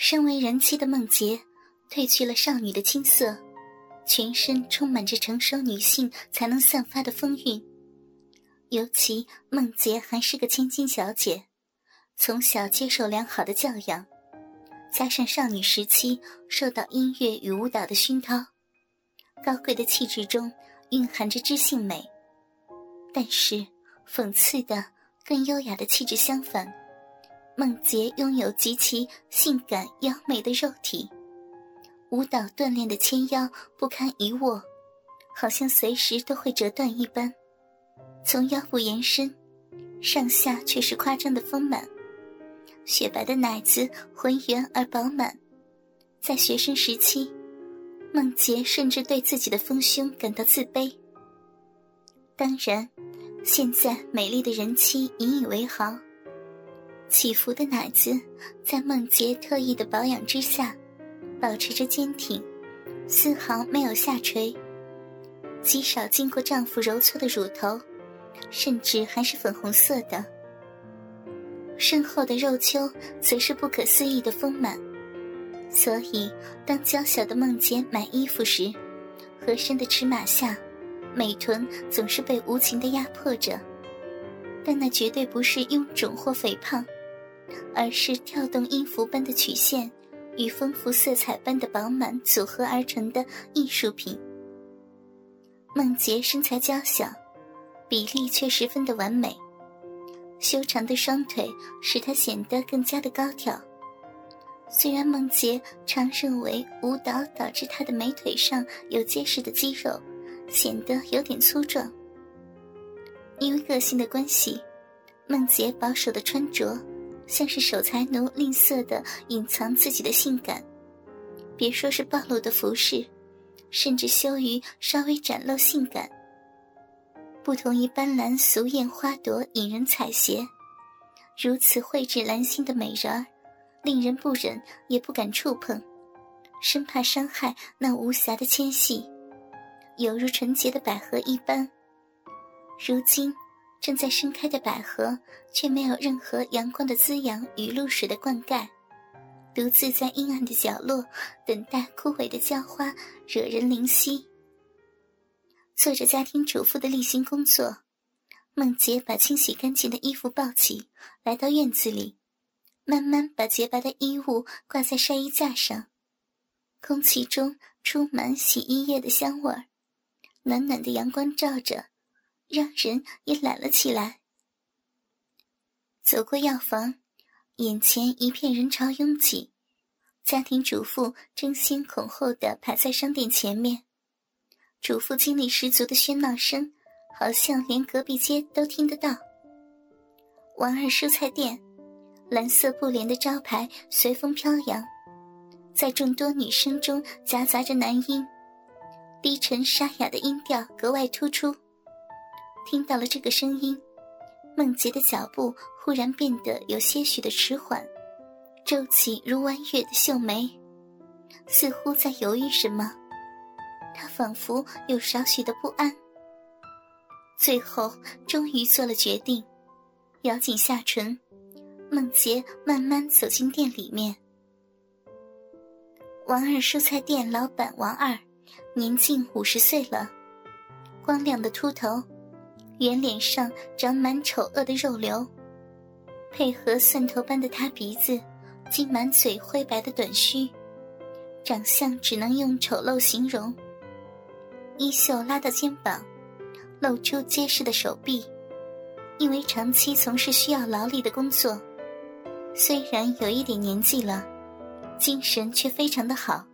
身为人妻的梦洁，褪去了少女的青涩，全身充满着成熟女性才能散发的风韵。尤其梦洁还是个千金小姐，从小接受良好的教养，加上少女时期受到音乐与舞蹈的熏陶，高贵的气质中蕴含着知性美。但是，讽刺的，跟优雅的气质相反。孟洁拥有极其性感妖美的肉体，舞蹈锻炼的纤腰不堪一握，好像随时都会折断一般。从腰部延伸，上下却是夸张的丰满，雪白的奶子浑圆而饱满。在学生时期，孟洁甚至对自己的丰胸感到自卑。当然，现在美丽的人妻引以为豪。起伏的奶子，在梦洁特意的保养之下，保持着坚挺，丝毫没有下垂。极少经过丈夫揉搓的乳头，甚至还是粉红色的。身后的肉丘则是不可思议的丰满。所以，当娇小的梦洁买衣服时，合身的尺码下，美臀总是被无情的压迫着。但那绝对不是臃肿或肥胖。而是跳动音符般的曲线，与丰富色彩般的饱满组合而成的艺术品。梦洁身材娇小，比例却十分的完美，修长的双腿使她显得更加的高挑。虽然梦洁常认为舞蹈导致她的美腿上有结实的肌肉，显得有点粗壮。因为个性的关系，梦洁保守的穿着。像是守财奴吝啬的隐藏自己的性感，别说是暴露的服饰，甚至羞于稍微展露性感。不同于斑斓俗艳花朵引人采撷，如此蕙质兰心的美人儿，令人不忍也不敢触碰，生怕伤害那无瑕的纤细，犹如纯洁的百合一般。如今。正在盛开的百合，却没有任何阳光的滋养与露水的灌溉，独自在阴暗的角落等待枯萎的娇花，惹人怜惜。做着家庭主妇的例行工作，梦洁把清洗干净的衣服抱起来到院子里，慢慢把洁白的衣物挂在晒衣架上，空气中充满洗衣液的香味儿，暖暖的阳光照着。让人也懒了起来。走过药房，眼前一片人潮拥挤，家庭主妇争先恐后的排在商店前面，主妇精力十足的喧闹声，好像连隔壁街都听得到。王二蔬菜店，蓝色布帘的招牌随风飘扬，在众多女声中夹杂着男音，低沉沙哑的音调格外突出。听到了这个声音，孟洁的脚步忽然变得有些许的迟缓，皱起如弯月的秀眉，似乎在犹豫什么。她仿佛有少许的不安，最后终于做了决定，咬紧下唇。孟洁慢慢走进店里面。王二蔬菜店老板王二，年近五十岁了，光亮的秃头。圆脸上长满丑恶的肉瘤，配合蒜头般的塌鼻子，及满嘴灰白的短须，长相只能用丑陋形容。衣袖拉到肩膀，露出结实的手臂。因为长期从事需要劳力的工作，虽然有一点年纪了，精神却非常的好，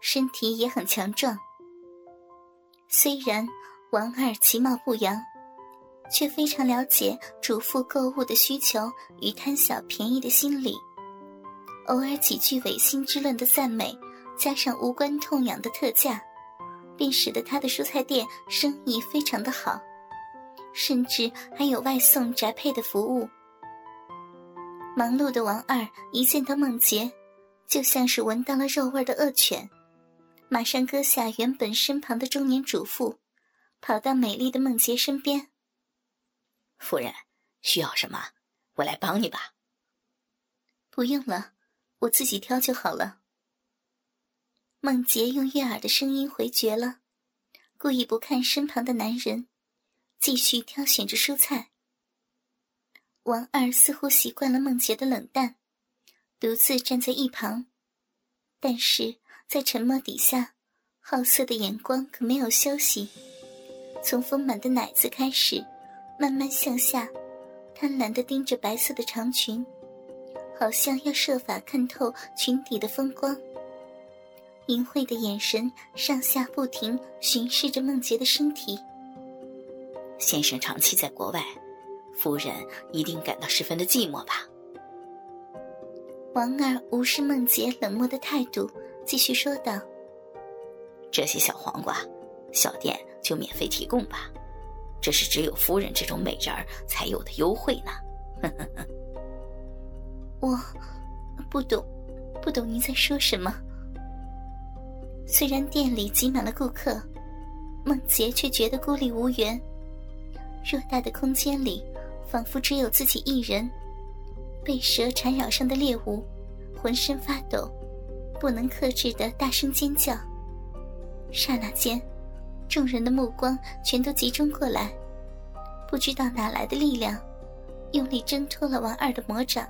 身体也很强壮。虽然王二其貌不扬。却非常了解主妇购物的需求与贪小便宜的心理，偶尔几句违心之论的赞美，加上无关痛痒的特价，便使得他的蔬菜店生意非常的好，甚至还有外送宅配的服务。忙碌的王二一见到孟洁，就像是闻到了肉味的恶犬，马上搁下原本身旁的中年主妇，跑到美丽的孟洁身边。夫人，需要什么？我来帮你吧。不用了，我自己挑就好了。孟杰用悦耳的声音回绝了，故意不看身旁的男人，继续挑选着蔬菜。王二似乎习惯了孟杰的冷淡，独自站在一旁，但是在沉默底下，好色的眼光可没有休息，从丰满的奶子开始，慢慢向下，贪婪地盯着白色的长裙，好像要设法看透裙底的风光。淫秽的眼神上下不停巡视着梦洁的身体。先生长期在国外，夫人一定感到十分的寂寞吧？王二无视梦洁冷漠的态度，继续说道：“这些小黄瓜，小店就免费提供吧，这是只有夫人这种美人儿才有的优惠呢。”我不懂，不懂您在说什么。虽然店里挤满了顾客，孟杰却觉得孤立无援。偌大的空间里，仿佛只有自己一人。被蛇缠绕上的猎物，浑身发抖，不能克制的大声尖叫。刹那间，众人的目光全都集中过来，不知道哪来的力量，用力挣脱了王二的魔掌，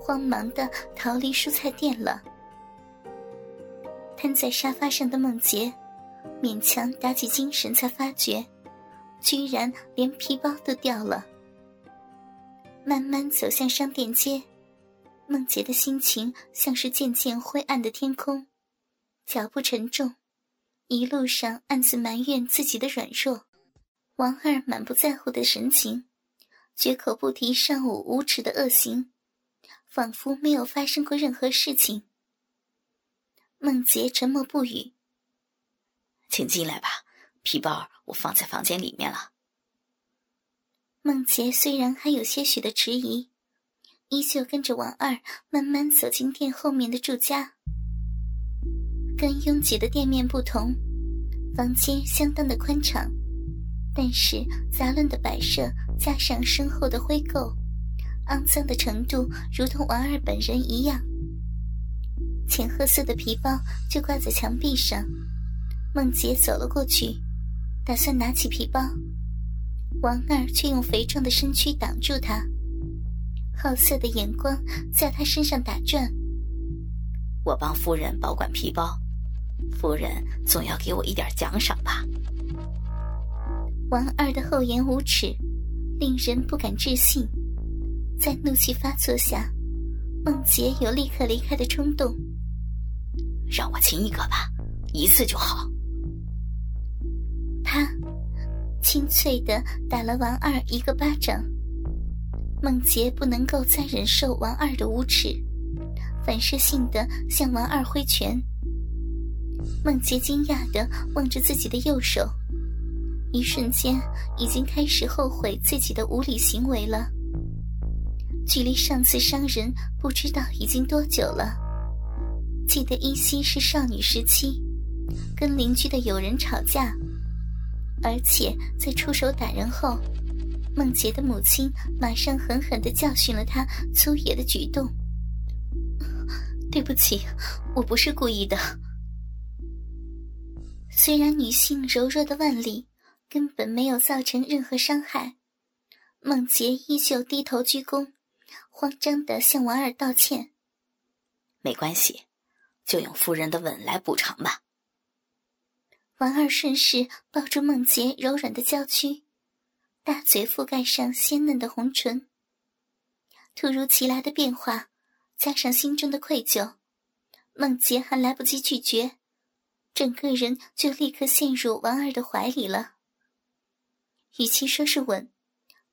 慌忙的逃离蔬菜店了。瘫在沙发上的孟杰，勉强打起精神，才发觉，居然连皮包都掉了。慢慢走向商店街，孟杰的心情像是渐渐灰暗的天空，脚步沉重，一路上暗自埋怨自己的软弱。王二满不在乎的神情，绝口不提上午无耻的恶行，仿佛没有发生过任何事情。孟杰沉默不语。请进来吧，皮包我放在房间里面了。孟杰虽然还有些许的迟疑，依旧跟着王二慢慢走进店后面的住家。跟拥挤的店面不同，房间相当的宽敞，但是杂乱的摆设加上身后的灰垢，肮脏的程度如同王二本人一样。浅褐色的皮包就挂在墙壁上，孟杰走了过去，打算拿起皮包，王二却用肥壮的身躯挡住他，好色的眼光在他身上打转。我帮夫人保管皮包，夫人总要给我一点奖赏吧？王二的厚颜无耻，令人不敢置信，在怒气发作下，孟杰有立刻离开的冲动。让我亲一个吧，一次就好。他清脆的打了王二一个巴掌。孟杰不能够再忍受王二的无耻，反射性的向王二挥拳。孟杰惊讶的望着自己的右手，一瞬间已经开始后悔自己的无理行为了。距离上次伤人不知道已经多久了。记得依稀是少女时期，跟邻居的友人吵架，而且在出手打人后，孟杰的母亲马上狠狠的教训了他粗野的举动。对不起，我不是故意的。虽然女性柔弱的腕力，根本没有造成任何伤害，孟杰依旧低头鞠躬，慌张的向王二道歉。没关系。就用夫人的吻来补偿吧。王二顺势抱住孟杰柔软的娇躯，大嘴覆盖上鲜嫩的红唇。突如其来的变化，加上心中的愧疚，孟杰还来不及拒绝，整个人就立刻陷入王二的怀里了。与其说是吻，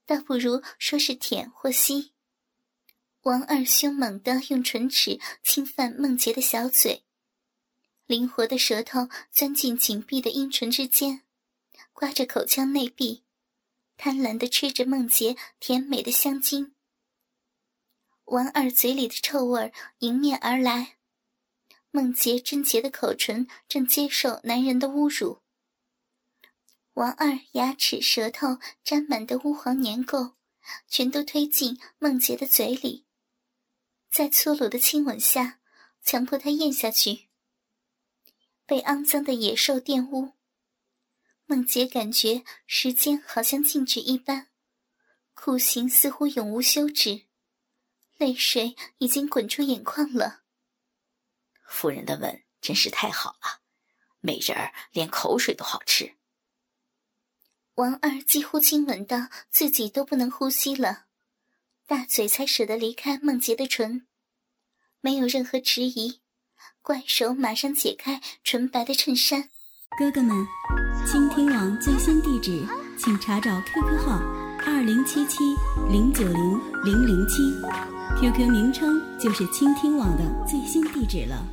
倒不如说是舔或吸。王二凶猛地用唇齿侵犯孟杰的小嘴，灵活的舌头钻进紧闭的阴唇之间，刮着口腔内壁，贪婪地吃着孟杰甜美的香精。王二嘴里的臭味迎面而来，孟杰贞洁的口唇正接受男人的侮辱。王二牙齿、舌头沾满的污黄粘垢，全都推进孟洁的嘴里。在粗鲁的亲吻下，强迫她咽下去。被肮脏的野兽玷污，梦洁感觉时间好像静止一般，酷刑似乎永无休止，泪水已经滚出眼眶了。夫人的吻真是太好了，美人儿连口水都好吃。王二几乎亲吻到自己都不能呼吸了，大嘴才舍得离开梦洁的唇，没有任何迟疑，怪手马上解开纯白的衬衫。哥哥们，倾听网最新地址，请查找 QQ 号二零七七零九零零零七，QQ 名称就是倾听网的最新地址了。